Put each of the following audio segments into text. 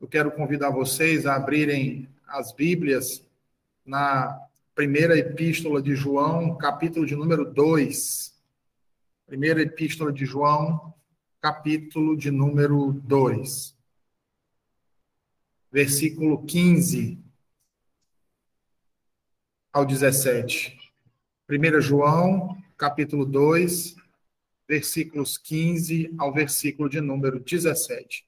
Eu quero convidar vocês a abrirem as Bíblias na primeira epístola de João, capítulo de número 2. Primeira epístola de João, capítulo de número 2. Versículo 15 ao 17. 1 João, capítulo 2, versículos 15 ao versículo de número 17.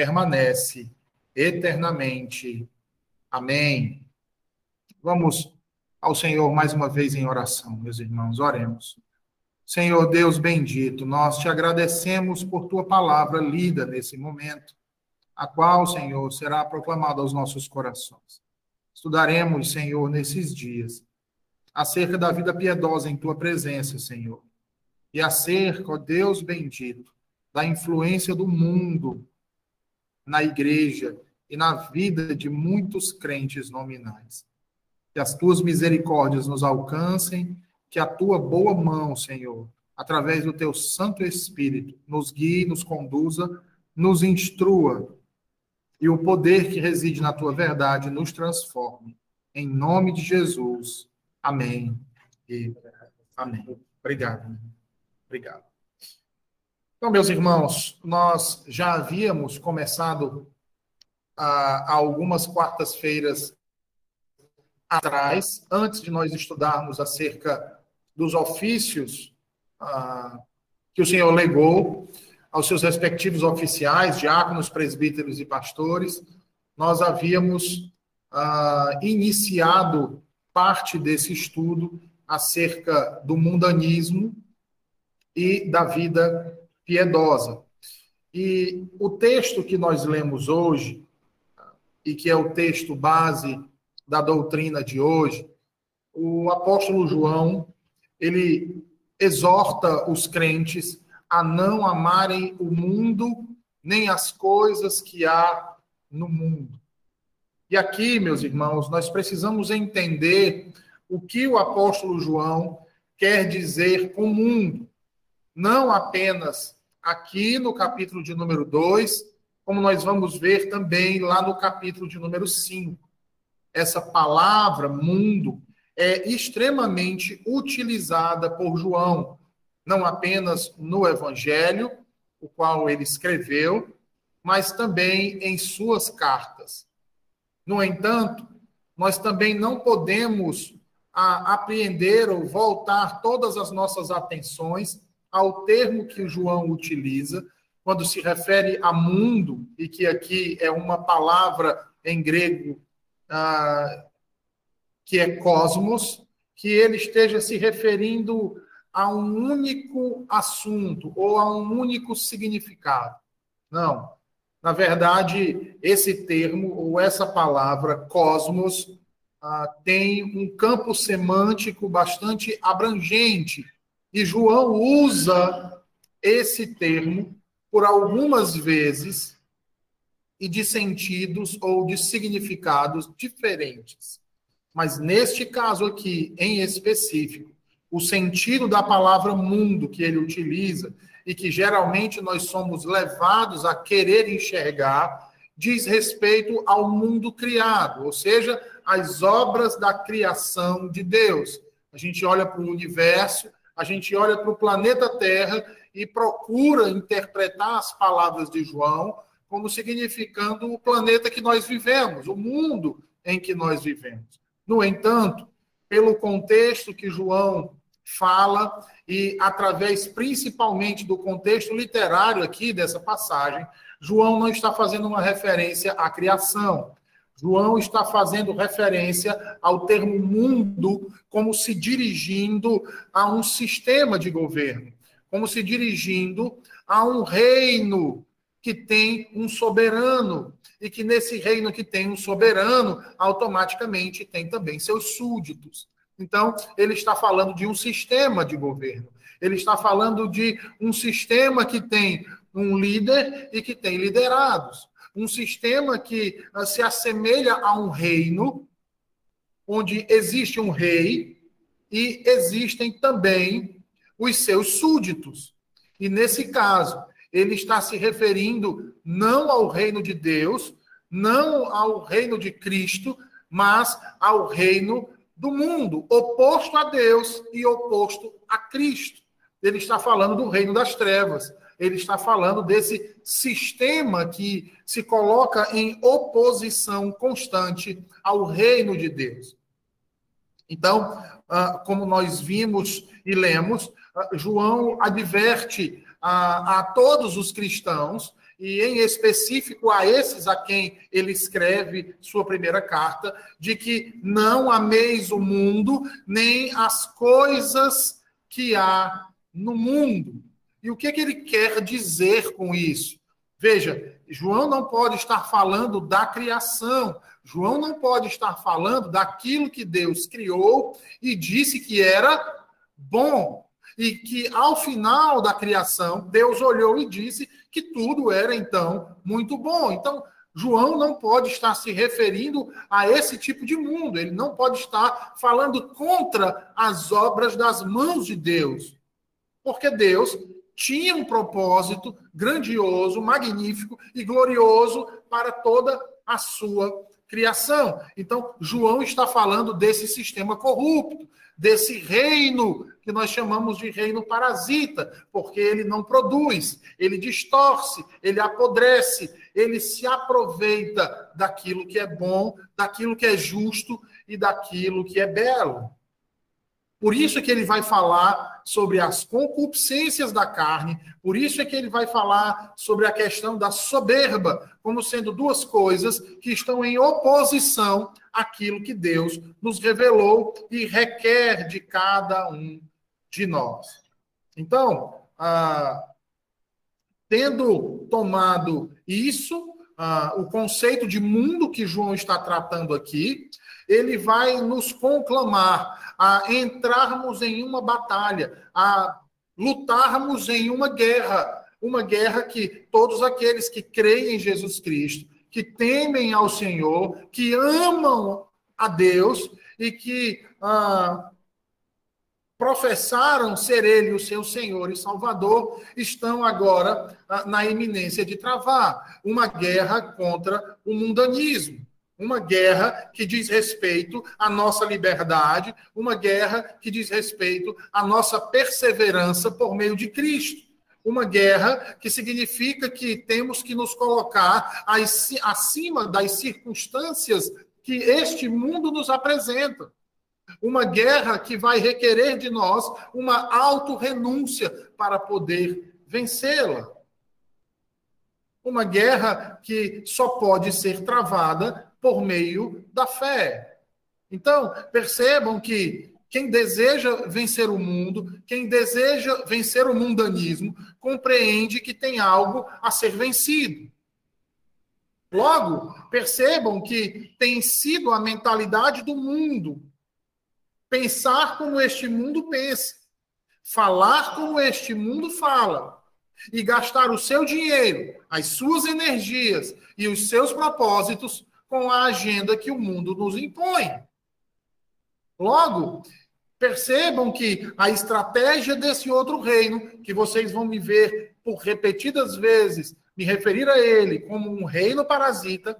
permanece eternamente. Amém. Vamos ao Senhor mais uma vez em oração, meus irmãos, oremos. Senhor Deus bendito, nós te agradecemos por tua palavra lida nesse momento, a qual, Senhor, será proclamada aos nossos corações. Estudaremos, Senhor, nesses dias, acerca da vida piedosa em tua presença, Senhor, e acerca, ó Deus bendito, da influência do mundo na igreja e na vida de muitos crentes nominais. Que as tuas misericórdias nos alcancem, que a tua boa mão, Senhor, através do teu Santo Espírito, nos guie, nos conduza, nos instrua e o poder que reside na tua verdade nos transforme. Em nome de Jesus. Amém. E amém. Obrigado. Obrigado. Então, meus irmãos, nós já havíamos começado há algumas quartas-feiras atrás, antes de nós estudarmos acerca dos ofícios ah, que o Senhor legou aos seus respectivos oficiais, diáconos, presbíteros e pastores, nós havíamos ah, iniciado parte desse estudo acerca do mundanismo e da vida piedosa. E o texto que nós lemos hoje, e que é o texto base da doutrina de hoje, o apóstolo João, ele exorta os crentes a não amarem o mundo nem as coisas que há no mundo. E aqui, meus irmãos, nós precisamos entender o que o apóstolo João quer dizer com o mundo. Não apenas aqui no capítulo de número 2, como nós vamos ver também lá no capítulo de número 5. Essa palavra mundo é extremamente utilizada por João, não apenas no Evangelho, o qual ele escreveu, mas também em suas cartas. No entanto, nós também não podemos a, apreender ou voltar todas as nossas atenções ao termo que João utiliza quando se refere a mundo, e que aqui é uma palavra em grego ah, que é cosmos, que ele esteja se referindo a um único assunto ou a um único significado. Não. Na verdade, esse termo ou essa palavra cosmos ah, tem um campo semântico bastante abrangente e João usa esse termo por algumas vezes e de sentidos ou de significados diferentes. Mas neste caso aqui, em específico, o sentido da palavra mundo que ele utiliza e que geralmente nós somos levados a querer enxergar diz respeito ao mundo criado, ou seja, as obras da criação de Deus. A gente olha para o universo a gente olha para o planeta Terra e procura interpretar as palavras de João como significando o planeta que nós vivemos, o mundo em que nós vivemos. No entanto, pelo contexto que João fala e através principalmente do contexto literário aqui dessa passagem, João não está fazendo uma referência à criação. João está fazendo referência ao termo mundo como se dirigindo a um sistema de governo, como se dirigindo a um reino que tem um soberano, e que nesse reino que tem um soberano, automaticamente tem também seus súditos. Então, ele está falando de um sistema de governo. Ele está falando de um sistema que tem um líder e que tem liderados. Um sistema que ah, se assemelha a um reino, onde existe um rei e existem também os seus súditos. E nesse caso, ele está se referindo não ao reino de Deus, não ao reino de Cristo, mas ao reino do mundo, oposto a Deus e oposto a Cristo. Ele está falando do reino das trevas. Ele está falando desse sistema que se coloca em oposição constante ao reino de Deus. Então, ah, como nós vimos e lemos, ah, João adverte a, a todos os cristãos e em específico a esses a quem ele escreve sua primeira carta, de que não ameis o mundo, nem as coisas que há no mundo. E o que, que ele quer dizer com isso? Veja, João não pode estar falando da criação, João não pode estar falando daquilo que Deus criou e disse que era bom e que ao final da criação, Deus olhou e disse que tudo era então muito bom. Então, João não pode estar se referindo a esse tipo de mundo, ele não pode estar falando contra as obras das mãos de Deus. Porque Deus tinha um propósito grandioso, magnífico e glorioso para toda a sua criação. Então, João está falando desse sistema corrupto, desse reino que nós chamamos de reino parasita, porque ele não produz, ele distorce, ele apodrece, ele se aproveita daquilo que é bom, daquilo que é justo e daquilo que é belo. Por isso é que ele vai falar sobre as concupiscências da carne, por isso é que ele vai falar sobre a questão da soberba, como sendo duas coisas que estão em oposição àquilo que Deus nos revelou e requer de cada um de nós. Então, ah, tendo tomado isso, ah, o conceito de mundo que João está tratando aqui, ele vai nos conclamar a entrarmos em uma batalha, a lutarmos em uma guerra, uma guerra que todos aqueles que creem em Jesus Cristo, que temem ao Senhor, que amam a Deus e que ah, professaram ser ele o seu Senhor e Salvador, estão agora ah, na iminência de travar uma guerra contra o mundanismo uma guerra que diz respeito à nossa liberdade, uma guerra que diz respeito à nossa perseverança por meio de Cristo. Uma guerra que significa que temos que nos colocar acima das circunstâncias que este mundo nos apresenta. Uma guerra que vai requerer de nós uma autorrenúncia para poder vencê-la. Uma guerra que só pode ser travada por meio da fé. Então, percebam que quem deseja vencer o mundo, quem deseja vencer o mundanismo, compreende que tem algo a ser vencido. Logo, percebam que tem sido a mentalidade do mundo pensar como este mundo pensa, falar como este mundo fala e gastar o seu dinheiro, as suas energias e os seus propósitos com a agenda que o mundo nos impõe. Logo, percebam que a estratégia desse outro reino, que vocês vão me ver por repetidas vezes me referir a ele como um reino parasita,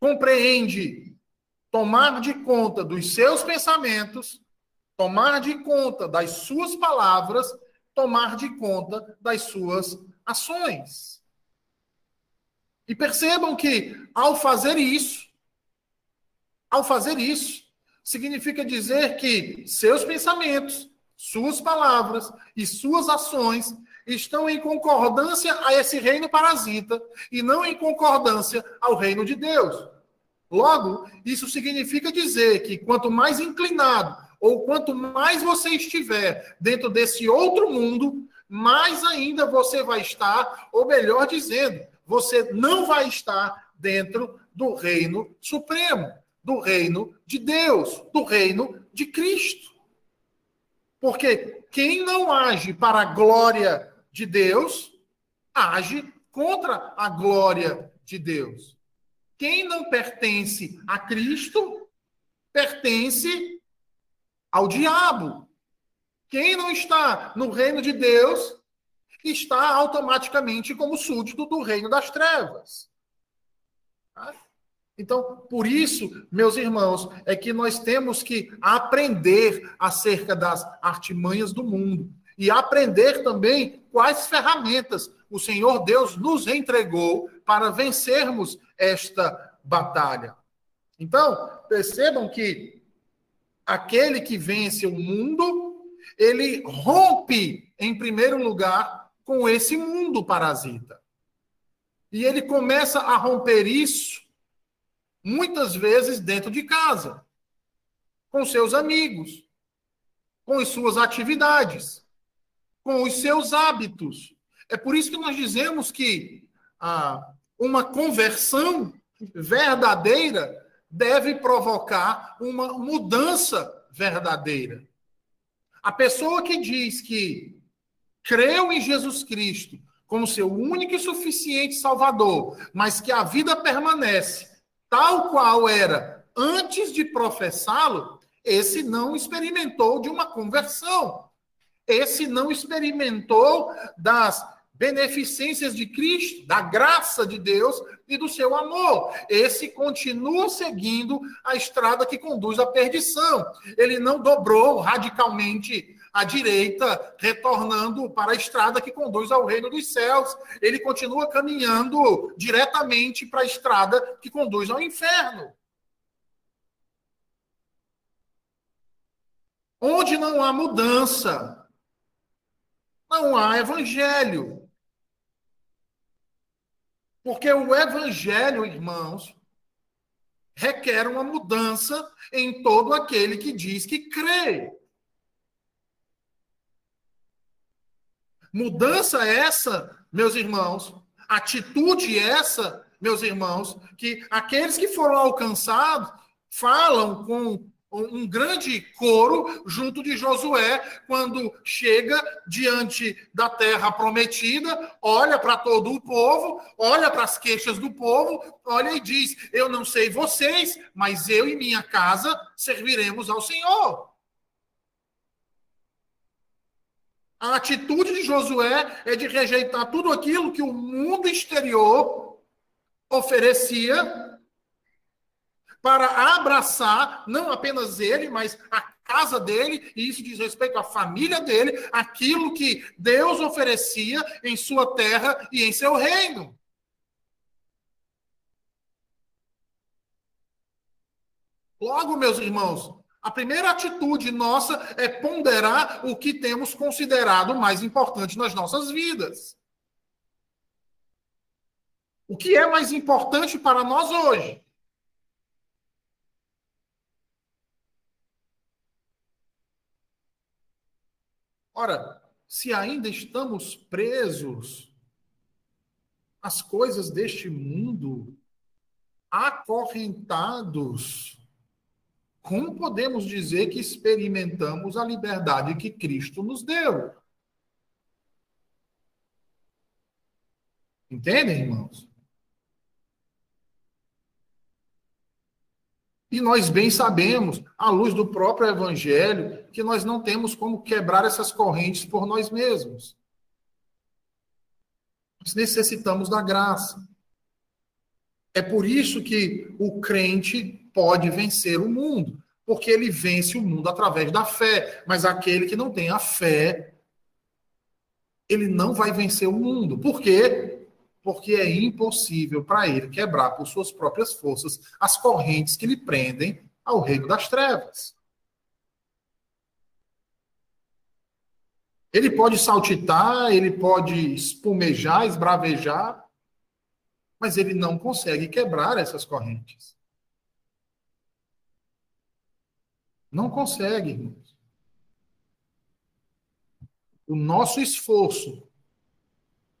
compreende tomar de conta dos seus pensamentos, tomar de conta das suas palavras, tomar de conta das suas ações. E percebam que, ao fazer isso, ao fazer isso, significa dizer que seus pensamentos, suas palavras e suas ações estão em concordância a esse reino parasita e não em concordância ao reino de Deus. Logo, isso significa dizer que quanto mais inclinado ou quanto mais você estiver dentro desse outro mundo, mais ainda você vai estar, ou melhor dizendo, você não vai estar dentro do reino supremo, do reino de Deus, do reino de Cristo. Porque quem não age para a glória de Deus, age contra a glória de Deus. Quem não pertence a Cristo, pertence ao diabo. Quem não está no reino de Deus, está automaticamente como súdito do reino das trevas. Tá? Então, por isso, meus irmãos, é que nós temos que aprender acerca das artimanhas do mundo e aprender também quais ferramentas o Senhor Deus nos entregou para vencermos esta batalha. Então, percebam que aquele que vence o mundo, ele rompe, em primeiro lugar, com esse mundo parasita. E ele começa a romper isso muitas vezes dentro de casa, com seus amigos, com as suas atividades, com os seus hábitos. É por isso que nós dizemos que ah, uma conversão verdadeira deve provocar uma mudança verdadeira. A pessoa que diz que creu em Jesus Cristo como seu único e suficiente Salvador, mas que a vida permanece tal qual era antes de professá-lo, esse não experimentou de uma conversão. Esse não experimentou das beneficências de Cristo, da graça de Deus e do seu amor. Esse continua seguindo a estrada que conduz à perdição. Ele não dobrou radicalmente à direita, retornando para a estrada que conduz ao reino dos céus. Ele continua caminhando diretamente para a estrada que conduz ao inferno. Onde não há mudança, não há evangelho. Porque o evangelho, irmãos, requer uma mudança em todo aquele que diz que crê. Mudança essa, meus irmãos, atitude essa, meus irmãos, que aqueles que foram alcançados falam com um grande coro junto de Josué, quando chega diante da terra prometida, olha para todo o povo, olha para as queixas do povo, olha e diz: Eu não sei vocês, mas eu e minha casa serviremos ao Senhor. A atitude de Josué é de rejeitar tudo aquilo que o mundo exterior oferecia para abraçar não apenas ele, mas a casa dele, e isso diz respeito à família dele, aquilo que Deus oferecia em sua terra e em seu reino. Logo, meus irmãos, a primeira atitude nossa é ponderar o que temos considerado mais importante nas nossas vidas. O que é mais importante para nós hoje? Ora, se ainda estamos presos às coisas deste mundo, acorrentados, como podemos dizer que experimentamos a liberdade que Cristo nos deu? Entendem, irmãos? E nós bem sabemos, à luz do próprio Evangelho, que nós não temos como quebrar essas correntes por nós mesmos. Nós necessitamos da graça. É por isso que o crente pode vencer o mundo, porque ele vence o mundo através da fé. Mas aquele que não tem a fé, ele não vai vencer o mundo. Por quê? Porque é impossível para ele quebrar por suas próprias forças as correntes que lhe prendem ao reino das trevas. Ele pode saltitar, ele pode espumejar, esbravejar, mas ele não consegue quebrar essas correntes. Não consegue, irmãos. o nosso esforço,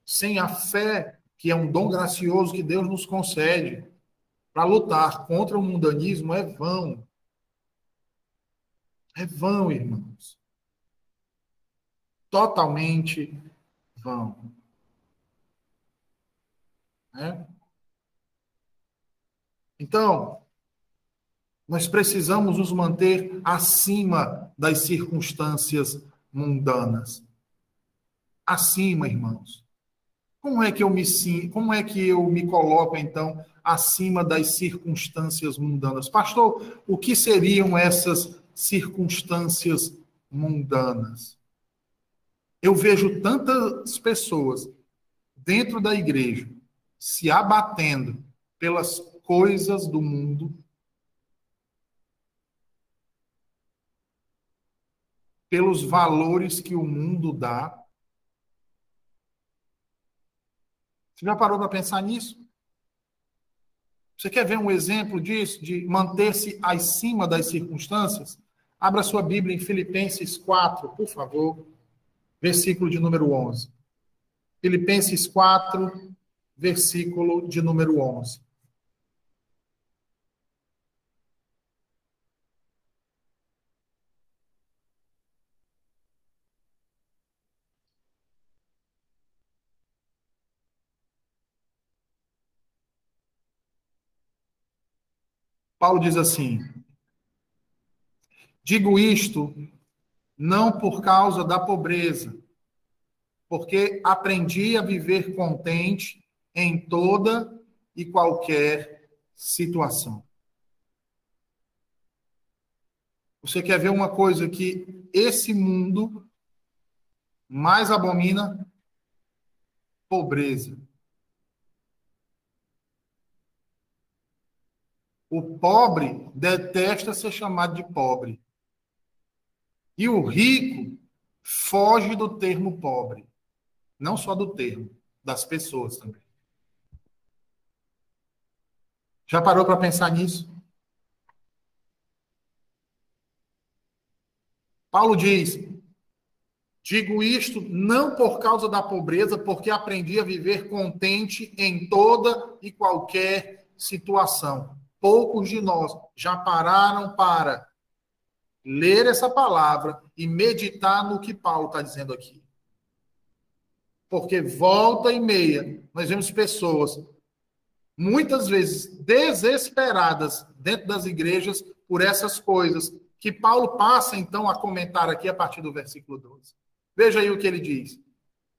sem a fé, que é um dom gracioso que Deus nos concede, para lutar contra o mundanismo é vão. É vão, irmãos. Totalmente vão. É? Então, nós precisamos nos manter acima das circunstâncias mundanas. Acima, irmãos. Como é que eu me como é que eu me coloco então acima das circunstâncias mundanas? Pastor, o que seriam essas circunstâncias mundanas? Eu vejo tantas pessoas dentro da igreja se abatendo pelas coisas do mundo, pelos valores que o mundo dá. Você já parou para pensar nisso? Você quer ver um exemplo disso, de manter-se acima das circunstâncias? Abra sua Bíblia em Filipenses 4, por favor, versículo de número 11. Filipenses 4, versículo de número 11. Paulo diz assim: Digo isto não por causa da pobreza, porque aprendi a viver contente em toda e qualquer situação. Você quer ver uma coisa que esse mundo mais abomina? Pobreza. O pobre detesta ser chamado de pobre. E o rico foge do termo pobre. Não só do termo, das pessoas também. Já parou para pensar nisso? Paulo diz: Digo isto não por causa da pobreza, porque aprendi a viver contente em toda e qualquer situação. Poucos de nós já pararam para ler essa palavra e meditar no que Paulo está dizendo aqui. Porque volta e meia, nós vemos pessoas muitas vezes desesperadas dentro das igrejas por essas coisas que Paulo passa então a comentar aqui a partir do versículo 12. Veja aí o que ele diz.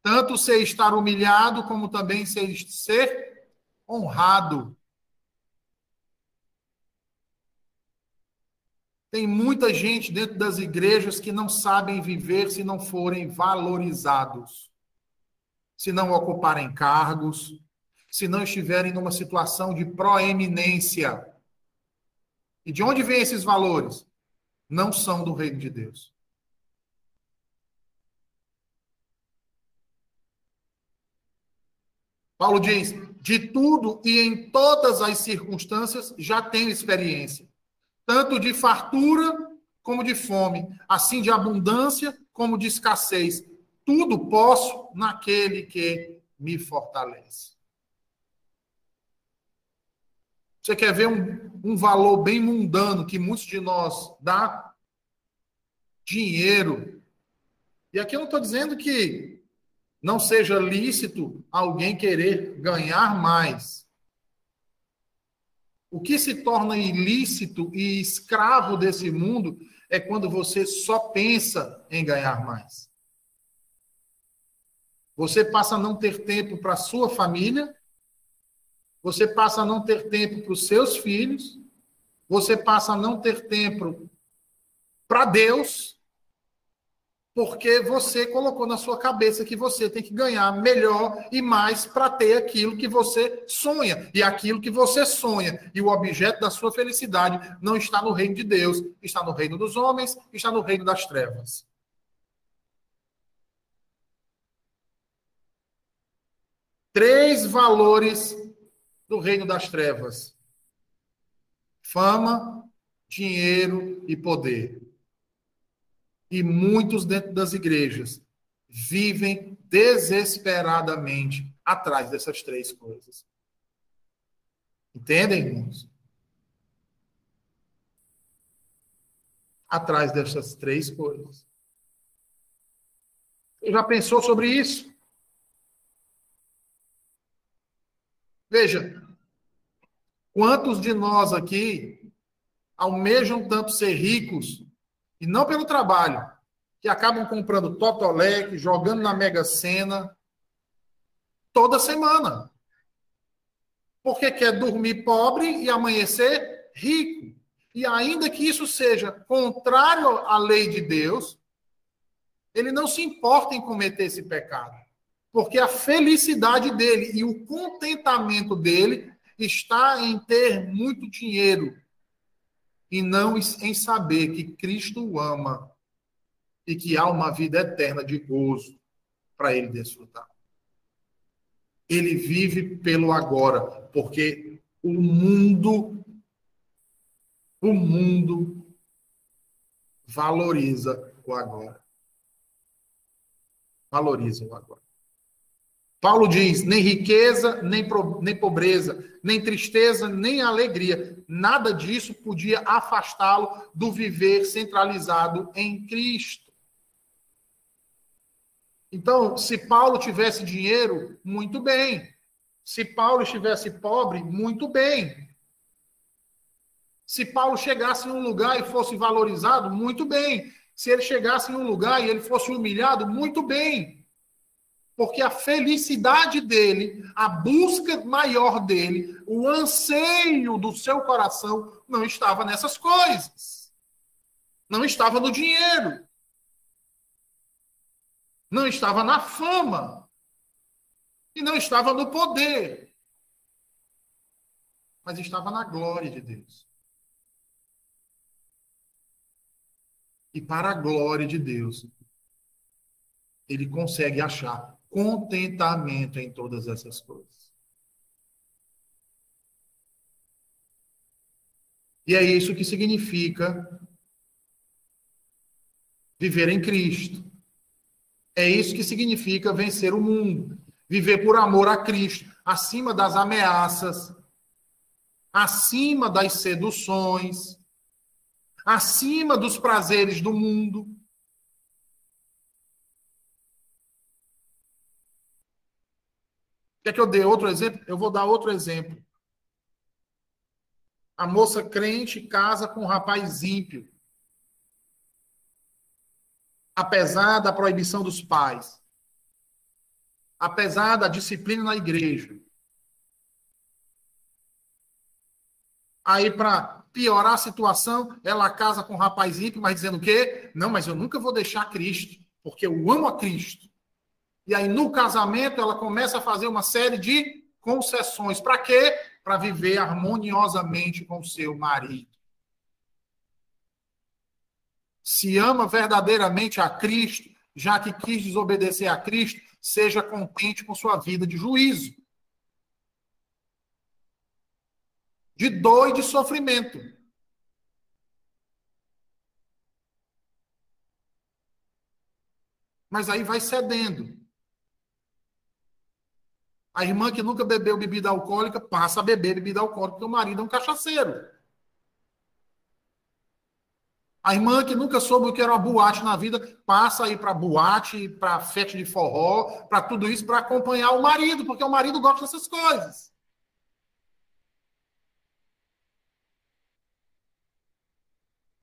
Tanto ser estar humilhado, como também ser, ser honrado. Tem muita gente dentro das igrejas que não sabem viver se não forem valorizados, se não ocuparem cargos, se não estiverem numa situação de proeminência. E de onde vêm esses valores? Não são do reino de Deus. Paulo diz: de tudo e em todas as circunstâncias já tenho experiência, tanto de fartura como de fome, assim de abundância como de escassez. Tudo posso naquele que me fortalece. Você quer ver um, um valor bem mundano que muitos de nós dá? Dinheiro. E aqui eu não estou dizendo que não seja lícito alguém querer ganhar mais. O que se torna ilícito e escravo desse mundo é quando você só pensa em ganhar mais. Você passa a não ter tempo para sua família, você passa a não ter tempo para os seus filhos, você passa a não ter tempo para Deus, porque você colocou na sua cabeça que você tem que ganhar melhor e mais para ter aquilo que você sonha. E aquilo que você sonha e o objeto da sua felicidade não está no reino de Deus, está no reino dos homens, está no reino das trevas. Três valores do reino das trevas: fama, dinheiro e poder. E muitos dentro das igrejas vivem desesperadamente atrás dessas três coisas. Entendem, irmãos? Atrás dessas três coisas. Já pensou sobre isso? Veja, quantos de nós aqui almejam tanto ser ricos, e não pelo trabalho, que acabam comprando Totolec, jogando na Mega Sena toda semana. Porque quer dormir pobre e amanhecer rico. E ainda que isso seja contrário à lei de Deus, ele não se importa em cometer esse pecado. Porque a felicidade dele e o contentamento dele está em ter muito dinheiro e não em saber que Cristo o ama e que há uma vida eterna de gozo para ele desfrutar. Ele vive pelo agora, porque o mundo o mundo valoriza o agora. Valoriza o agora. Paulo diz: nem riqueza, nem, nem pobreza, nem tristeza, nem alegria. Nada disso podia afastá-lo do viver centralizado em Cristo. Então, se Paulo tivesse dinheiro, muito bem. Se Paulo estivesse pobre, muito bem. Se Paulo chegasse em um lugar e fosse valorizado, muito bem. Se ele chegasse em um lugar e ele fosse humilhado, muito bem. Porque a felicidade dele, a busca maior dele, o anseio do seu coração não estava nessas coisas. Não estava no dinheiro não estava na fama e não estava no poder, mas estava na glória de Deus. E para a glória de Deus, ele consegue achar contentamento em todas essas coisas. E é isso que significa viver em Cristo. É isso que significa vencer o mundo. Viver por amor a Cristo, acima das ameaças, acima das seduções, acima dos prazeres do mundo. Quer que eu dê outro exemplo? Eu vou dar outro exemplo. A moça crente casa com um rapaz ímpio apesar da proibição dos pais, apesar da disciplina na igreja. Aí, para piorar a situação, ela casa com um rapaz ímpio, mas dizendo o quê? Não, mas eu nunca vou deixar Cristo, porque eu amo a Cristo. E aí, no casamento, ela começa a fazer uma série de concessões. Para quê? Para viver harmoniosamente com seu marido se ama verdadeiramente a Cristo, já que quis desobedecer a Cristo, seja contente com sua vida de juízo, de dor e de sofrimento. Mas aí vai cedendo. A irmã que nunca bebeu bebida alcoólica passa a beber bebida alcoólica porque o marido é um cachaceiro. A irmã que nunca soube o que era uma boate na vida, passa aí para boate, para festa de forró, para tudo isso, para acompanhar o marido, porque o marido gosta dessas coisas.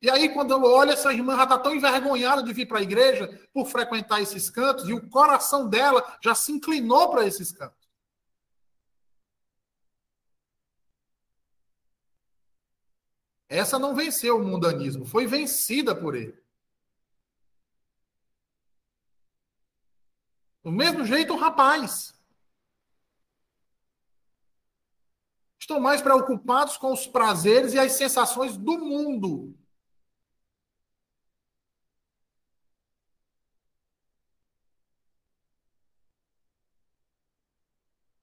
E aí, quando eu olho, essa irmã já está tão envergonhada de vir para a igreja por frequentar esses cantos, e o coração dela já se inclinou para esses cantos. Essa não venceu o mundanismo, foi vencida por ele. Do mesmo jeito, o rapaz. Estão mais preocupados com os prazeres e as sensações do mundo.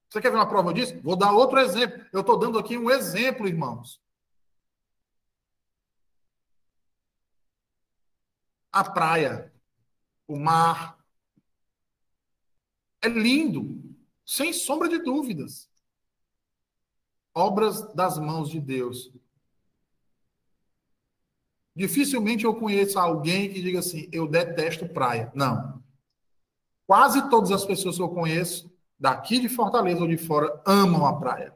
Você quer ver uma prova disso? Vou dar outro exemplo. Eu estou dando aqui um exemplo, irmãos. A praia, o mar, É lindo, sem sombra de dúvidas. Obras das mãos de Deus. Dificilmente eu conheço alguém que diga assim: eu detesto praia. Não. Quase todas as pessoas que eu conheço, daqui de Fortaleza ou de fora, amam a praia.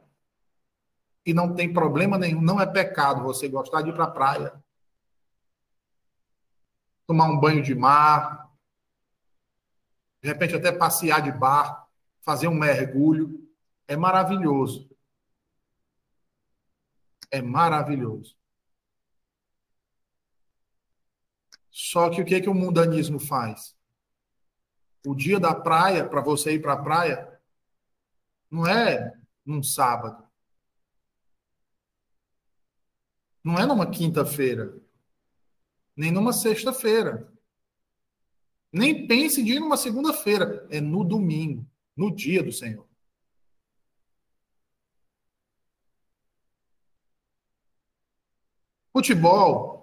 E não tem problema nenhum, não é pecado você gostar de ir para a praia. Tomar um banho de mar, de repente até passear de barco, fazer um mergulho. É maravilhoso. É maravilhoso. Só que o que, que o mundanismo faz? O dia da praia, para você ir para a praia, não é num sábado. Não é numa quinta-feira. Nem numa sexta-feira. Nem pense de ir numa segunda-feira. É no domingo, no dia do Senhor. Futebol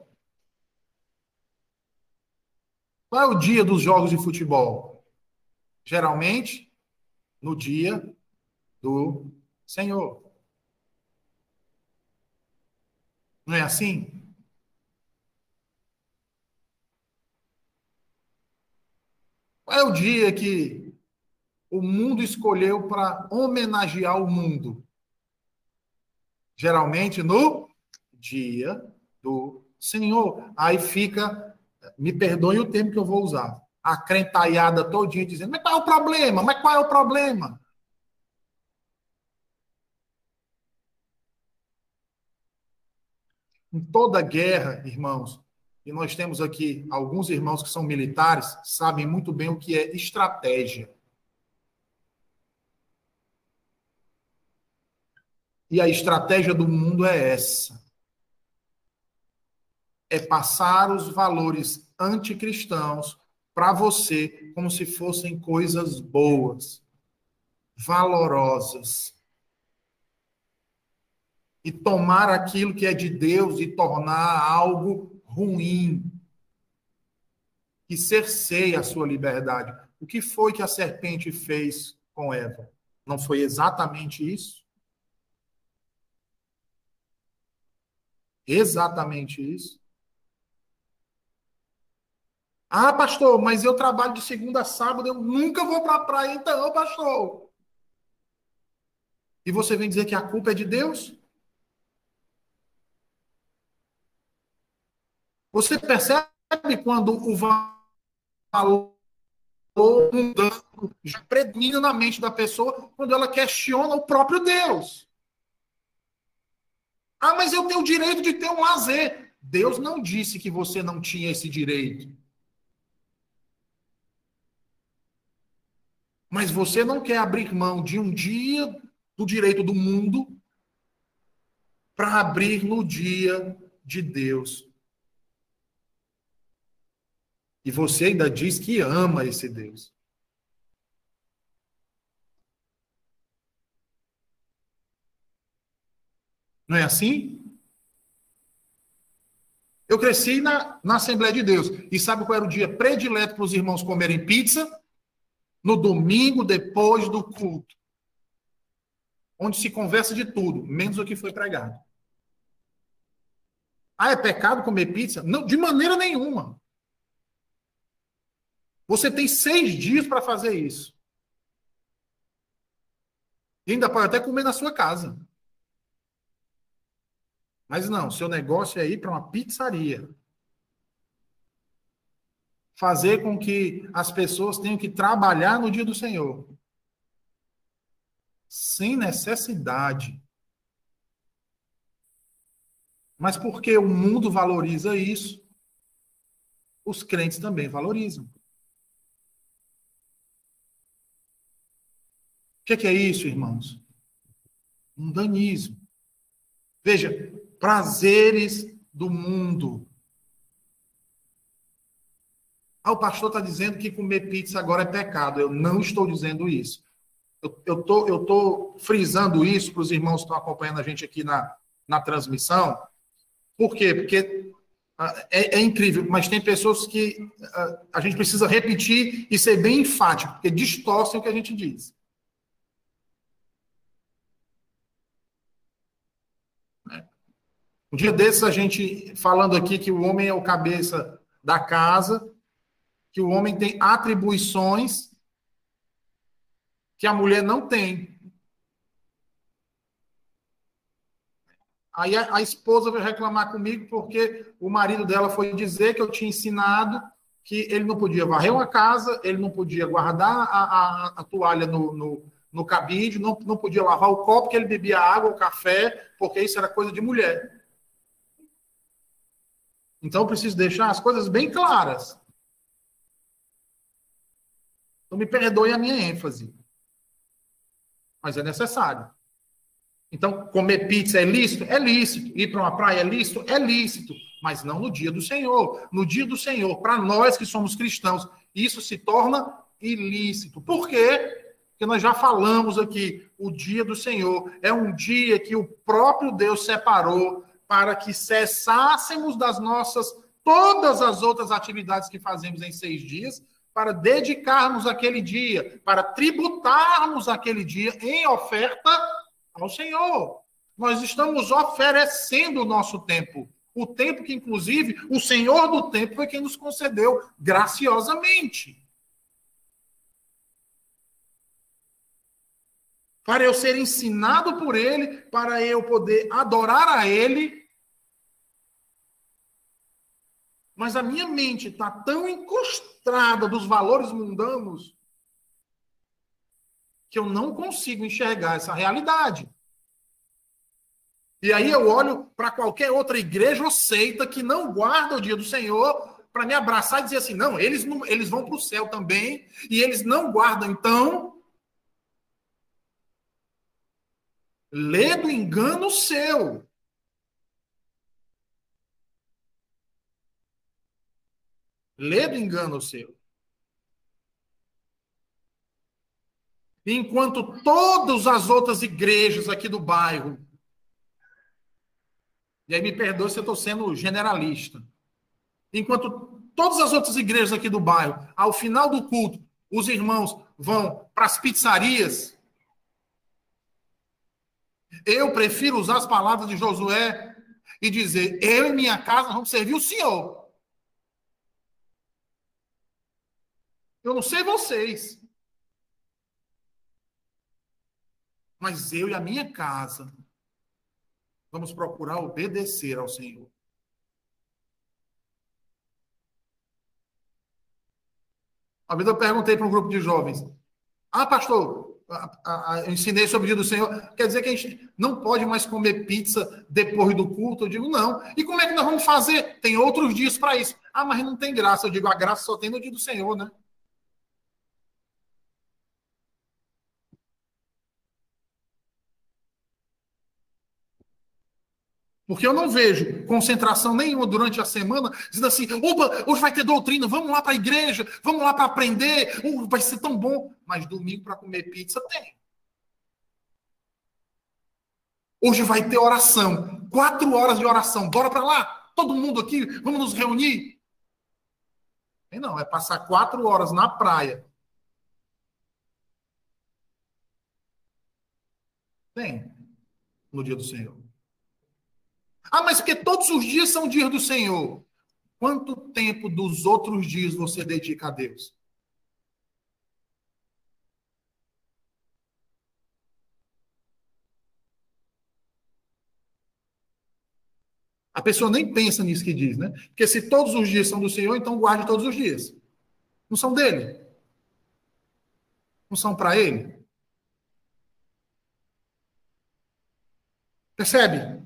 Qual é o dia dos jogos de futebol? Geralmente, no dia do Senhor. Não é assim? Qual é o dia que o mundo escolheu para homenagear o mundo? Geralmente no dia do Senhor. Aí fica me perdoe o termo que eu vou usar, a crentaiada todinha dizendo, mas qual é o problema? Mas qual é o problema? Em toda guerra, irmãos, e nós temos aqui alguns irmãos que são militares, sabem muito bem o que é estratégia. E a estratégia do mundo é essa: é passar os valores anticristãos para você como se fossem coisas boas, valorosas. E tomar aquilo que é de Deus e tornar algo ruim. Que cerceia a sua liberdade. O que foi que a serpente fez com Eva? Não foi exatamente isso? Exatamente isso? Ah, pastor, mas eu trabalho de segunda a sábado, eu nunca vou para a praia, então, pastor. E você vem dizer que a culpa é de Deus? Você percebe quando o valor já predomina na mente da pessoa quando ela questiona o próprio Deus. Ah, mas eu tenho o direito de ter um lazer. Deus não disse que você não tinha esse direito. Mas você não quer abrir mão de um dia do direito do mundo para abrir no dia de Deus. E você ainda diz que ama esse Deus. Não é assim? Eu cresci na, na Assembleia de Deus. E sabe qual era o dia predileto para os irmãos comerem pizza? no domingo depois do culto, onde se conversa de tudo, menos o que foi pregado. Ah, é pecado comer pizza? Não, de maneira nenhuma. Você tem seis dias para fazer isso. E ainda pode até comer na sua casa. Mas não, seu negócio é ir para uma pizzaria fazer com que as pessoas tenham que trabalhar no dia do Senhor. Sem necessidade. Mas porque o mundo valoriza isso, os crentes também valorizam. Que, que é isso, irmãos? Mundanismo. Veja, prazeres do mundo ah, o pastor está dizendo que comer pizza agora é pecado. Eu não estou dizendo isso. Eu estou eu tô frisando isso para os irmãos que estão acompanhando a gente aqui na, na transmissão. Por quê? Porque ah, é, é, incrível, mas tem pessoas que uh, a gente precisa repetir e ser bem enfático, porque distorcem o que a gente diz. Um dia desses, a gente falando aqui que o homem é o cabeça da casa, que o homem tem atribuições que a mulher não tem. Aí a, a, esposa veio reclamar comigo porque o marido dela foi dizer que eu tinha ensinado que ele não podia varrer uma casa, ele não podia guardar a, a, a toalha no, no, no cabide, não, não podia lavar o copo que ele bebia água ou café, porque isso era coisa de mulher. Então, eu preciso deixar as coisas bem claras. Então, me perdoe a minha ênfase. Mas é necessário. Então, comer pizza é lícito? É lícito. Ir para uma praia é lícito? É lícito. Mas não no dia do Senhor. No dia do Senhor, para nós que somos cristãos, isso se torna ilícito. Por quê? Porque nós já falamos aqui, o dia do Senhor é um dia que o próprio Deus separou para que cessássemos das nossas todas as outras atividades que fazemos em seis dias, para dedicarmos aquele dia, para tributarmos aquele dia em oferta ao Senhor. Nós estamos oferecendo o nosso tempo. O tempo que, inclusive, o Senhor do tempo foi quem nos concedeu graciosamente. Para eu ser ensinado por Ele, para eu poder adorar a Ele mas a minha mente está tão encostada dos valores mundanos que eu não consigo enxergar essa realidade. E aí eu olho para qualquer outra igreja ou seita que não guarda o dia do Senhor para me abraçar e dizer assim: não, eles, não, eles vão para o céu também e eles não guardam. Então, lê do engano seu. Lê do engano seu. Enquanto todas as outras igrejas aqui do bairro, e aí me perdoe se eu estou sendo generalista, enquanto todas as outras igrejas aqui do bairro, ao final do culto, os irmãos vão para as pizzarias, eu prefiro usar as palavras de Josué e dizer: eu e minha casa vamos servir o Senhor. Eu não sei vocês. Mas eu e a minha casa vamos procurar obedecer ao Senhor. Uma vez eu perguntei para um grupo de jovens: Ah, pastor, eu ensinei sobre o dia do Senhor. Quer dizer que a gente não pode mais comer pizza depois do culto? Eu digo, não. E como é que nós vamos fazer? Tem outros dias para isso. Ah, mas não tem graça. Eu digo, a graça só tem no dia do Senhor, né? Porque eu não vejo concentração nenhuma durante a semana dizendo assim: opa, hoje vai ter doutrina, vamos lá para a igreja, vamos lá para aprender, uh, vai ser tão bom. Mas domingo para comer pizza tem. Hoje vai ter oração, quatro horas de oração, bora para lá, todo mundo aqui, vamos nos reunir. E não, é passar quatro horas na praia. Tem, no dia do Senhor. Ah, mas porque todos os dias são dias do Senhor. Quanto tempo dos outros dias você dedica a Deus? A pessoa nem pensa nisso que diz, né? Porque se todos os dias são do Senhor, então guarde todos os dias. Não são dele? Não são para ele? Percebe?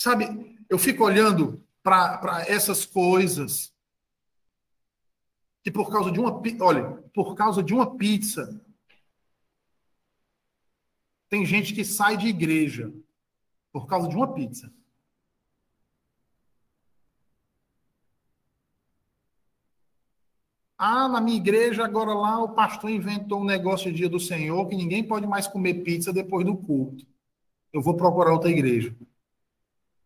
Sabe, eu fico olhando para essas coisas que por causa de uma, olha, por causa de uma pizza, tem gente que sai de igreja por causa de uma pizza. Ah, na minha igreja, agora lá o pastor inventou um negócio de dia do Senhor que ninguém pode mais comer pizza depois do culto. eu vou procurar outra igreja.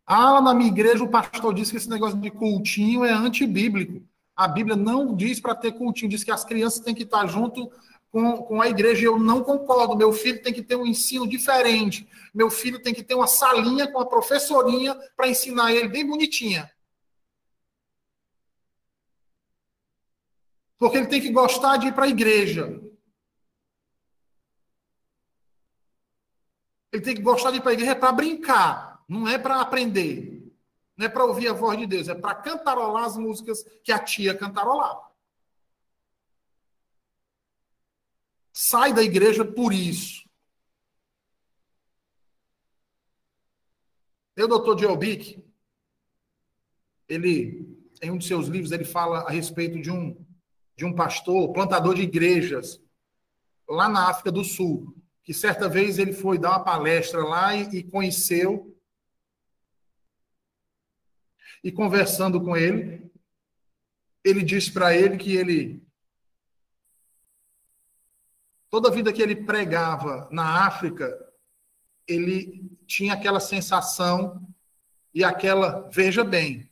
Ah, na minha igreja o pastor disse que esse negócio de cultinho é antibíblico. A Bíblia não diz para ter cultinho, diz que as crianças têm que estar junto com, com a igreja. Eu não concordo. Meu filho tem que ter um ensino diferente. Meu filho tem que ter uma salinha com a professorinha para ensinar ele bem bonitinha. Porque ele tem que gostar de ir para a igreja. Ele tem que gostar de ir para a igreja para brincar, não é para aprender. Não é para ouvir a voz de Deus, é para cantarolar as músicas que a tia cantarolava. Sai da igreja por isso. O doutor Diobic, ele, em um de seus livros, ele fala a respeito de um, de um pastor, plantador de igrejas, lá na África do Sul, que certa vez ele foi dar uma palestra lá e, e conheceu e conversando com ele, ele disse para ele que ele toda a vida que ele pregava na África, ele tinha aquela sensação e aquela, veja bem,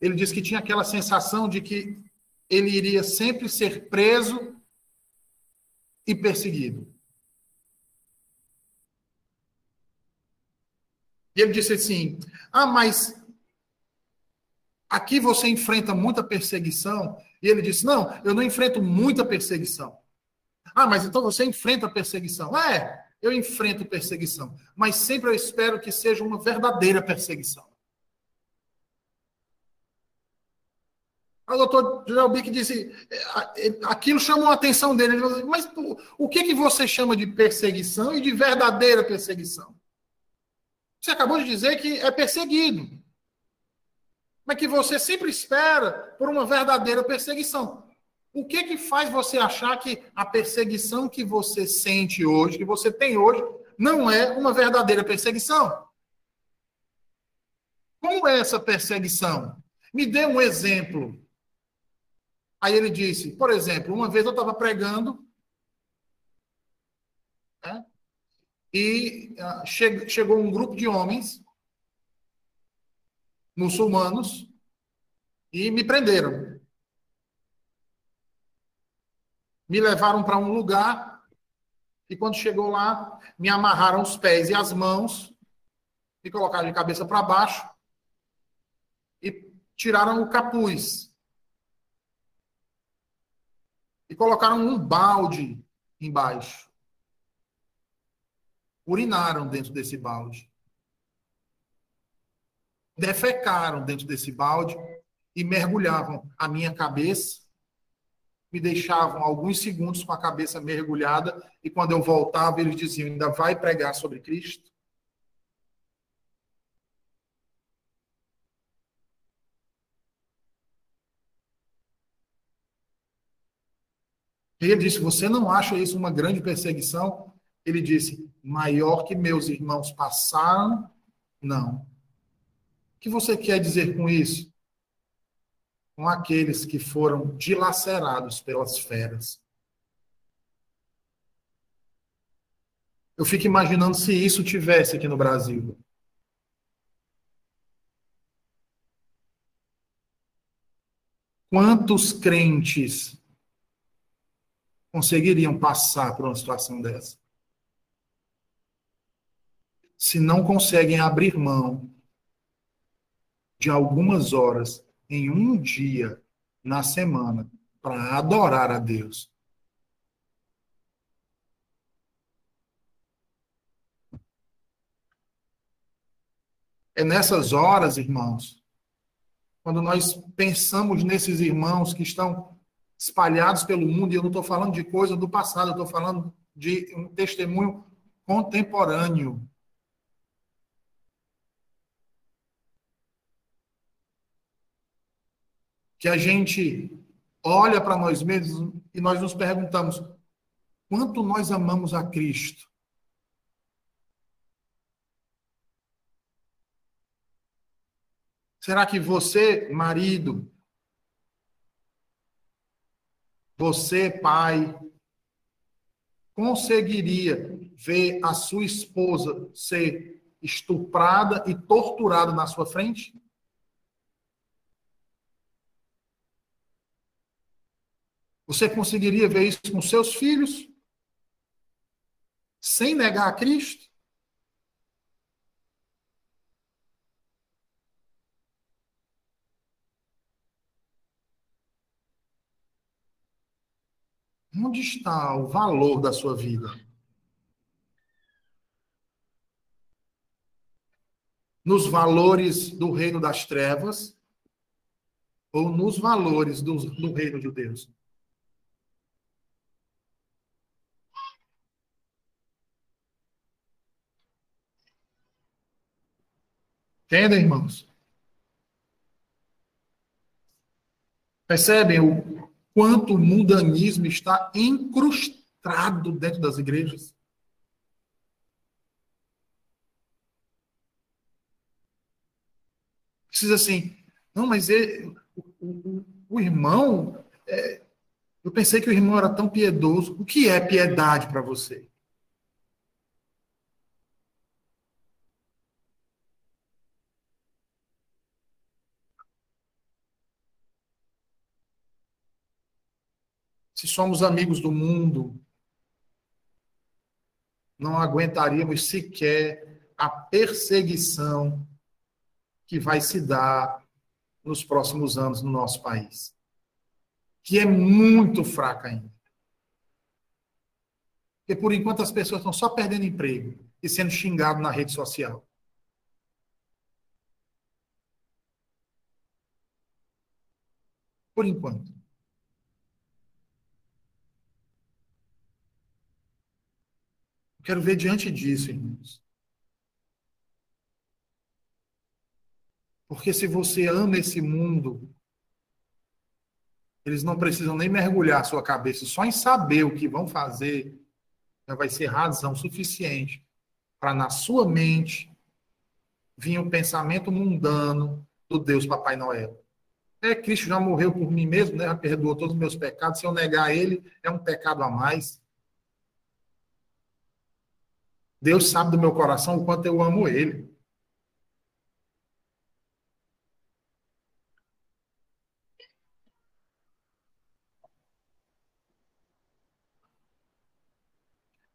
ele disse que tinha aquela sensação de que ele iria sempre ser preso e perseguido. E ele disse assim: Ah, mas aqui você enfrenta muita perseguição. E ele disse: Não, eu não enfrento muita perseguição. Ah, mas então você enfrenta perseguição. É, eu enfrento perseguição. Mas sempre eu espero que seja uma verdadeira perseguição. O doutor Gelbic disse, aquilo chamou a atenção dele. Ele disse, mas o que, que você chama de perseguição e de verdadeira perseguição? Você acabou de dizer que é perseguido. Mas que você sempre espera por uma verdadeira perseguição. O que que faz você achar que a perseguição que você sente hoje, que você tem hoje, não é uma verdadeira perseguição? Como é essa perseguição? Me dê um exemplo. Aí ele disse, por exemplo, uma vez eu estava pregando, né? E uh, che chegou um grupo de homens muçulmanos e me prenderam. Me levaram para um lugar e quando chegou lá, me amarraram os pés e as mãos, me colocaram de cabeça para baixo e tiraram o capuz. E colocaram um balde embaixo urinaram dentro desse balde. Defecaram dentro desse balde e mergulhavam a minha cabeça, me deixavam alguns segundos com a cabeça mergulhada e quando eu voltava eles diziam: ainda vai pregar sobre Cristo? Ele disse: Você não acha isso uma grande perseguição? Ele disse: maior que meus irmãos passaram, não. O que você quer dizer com isso? Com aqueles que foram dilacerados pelas feras. Eu fico imaginando se isso tivesse aqui no Brasil. Quantos crentes conseguiriam passar por uma situação dessa? Se não conseguem abrir mão de algumas horas em um dia na semana para adorar a Deus. É nessas horas, irmãos, quando nós pensamos nesses irmãos que estão espalhados pelo mundo, e eu não estou falando de coisa do passado, eu estou falando de um testemunho contemporâneo. Que a gente olha para nós mesmos e nós nos perguntamos: quanto nós amamos a Cristo? Será que você, marido, você, pai, conseguiria ver a sua esposa ser estuprada e torturada na sua frente? Você conseguiria ver isso com seus filhos? Sem negar a Cristo? Onde está o valor da sua vida? Nos valores do reino das trevas ou nos valores do, do reino de Deus? Entendem, irmãos? Percebem o quanto o mundanismo está incrustado dentro das igrejas? Precisa assim, não, mas ele, o, o, o, irmão, é, eu pensei que o irmão era tão piedoso. O que é piedade para você? Se somos amigos do mundo, não aguentaríamos sequer a perseguição que vai se dar nos próximos anos no nosso país, que é muito fraca ainda. Porque por enquanto as pessoas estão só perdendo emprego e sendo xingados na rede social. Por enquanto. Quero ver diante disso, irmãos. Porque se você ama esse mundo, eles não precisam nem mergulhar a sua cabeça, só em saber o que vão fazer, já vai ser razão suficiente para na sua mente vir um pensamento mundano do Deus Papai Noel. É, Cristo já morreu por mim mesmo, né? já perdoou todos os meus pecados. Se eu negar ele, é um pecado a mais. Deus sabe do meu coração o quanto eu amo Ele.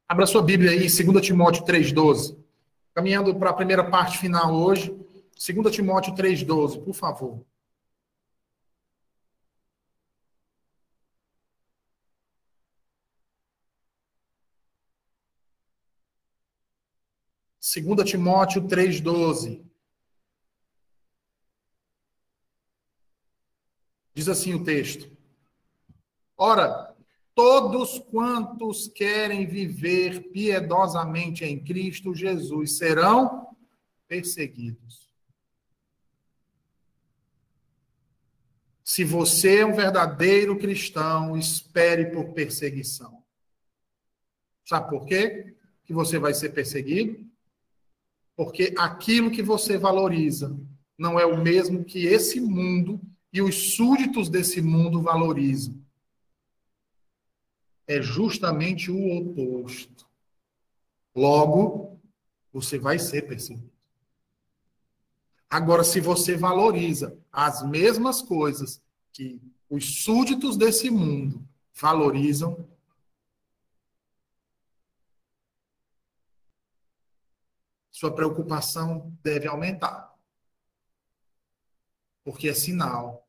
Abra sua Bíblia aí, 2 Timóteo 3,12. Caminhando para a primeira parte final hoje. 2 Timóteo 3,12, por favor. 2 Timóteo 3,12. Diz assim o texto: Ora, todos quantos querem viver piedosamente em Cristo Jesus serão perseguidos. Se você é um verdadeiro cristão, espere por perseguição. Sabe por quê que você vai ser perseguido? Porque aquilo que você valoriza não é o mesmo que esse mundo e os súditos desse mundo valorizam. É justamente o oposto. Logo, você vai ser perseguido. Agora, se você valoriza as mesmas coisas que os súditos desse mundo valorizam, sua preocupação deve aumentar. Porque é sinal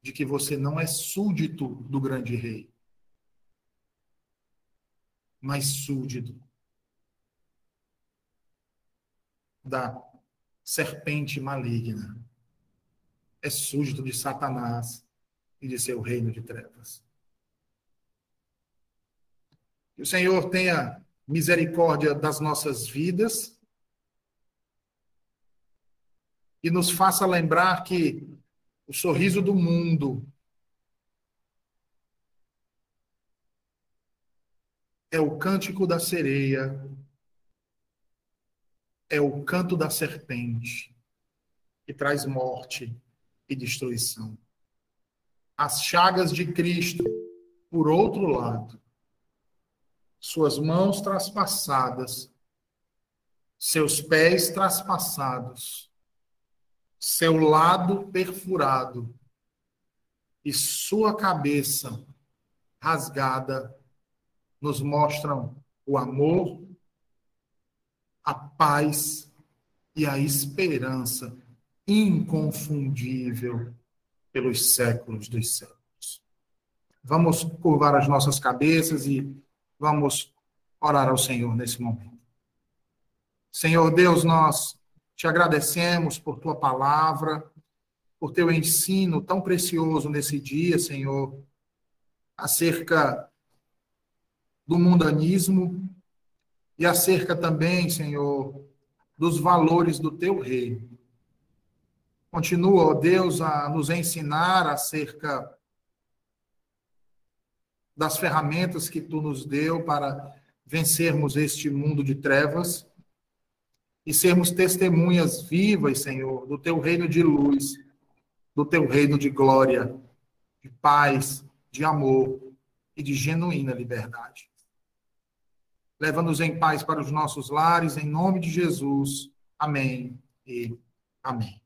de que você não é súdito do grande rei, mas súdito da serpente maligna. É súdito de Satanás e de seu reino de trevas. Que o Senhor tenha misericórdia das nossas vidas e nos faça lembrar que o sorriso do mundo é o cântico da sereia, é o canto da serpente, que traz morte e destruição. As chagas de Cristo, por outro lado, suas mãos traspassadas, seus pés traspassados, seu lado perfurado e sua cabeça rasgada nos mostram o amor, a paz e a esperança inconfundível pelos séculos dos séculos. Vamos curvar as nossas cabeças e vamos orar ao Senhor nesse momento. Senhor Deus, nós te agradecemos por tua palavra, por teu ensino tão precioso nesse dia, Senhor, acerca do mundanismo e acerca também, Senhor, dos valores do teu reino. Continua, ó Deus, a nos ensinar acerca das ferramentas que tu nos deu para vencermos este mundo de trevas e sermos testemunhas vivas, Senhor, do teu reino de luz, do teu reino de glória, de paz, de amor e de genuína liberdade. Leva-nos em paz para os nossos lares, em nome de Jesus. Amém e amém.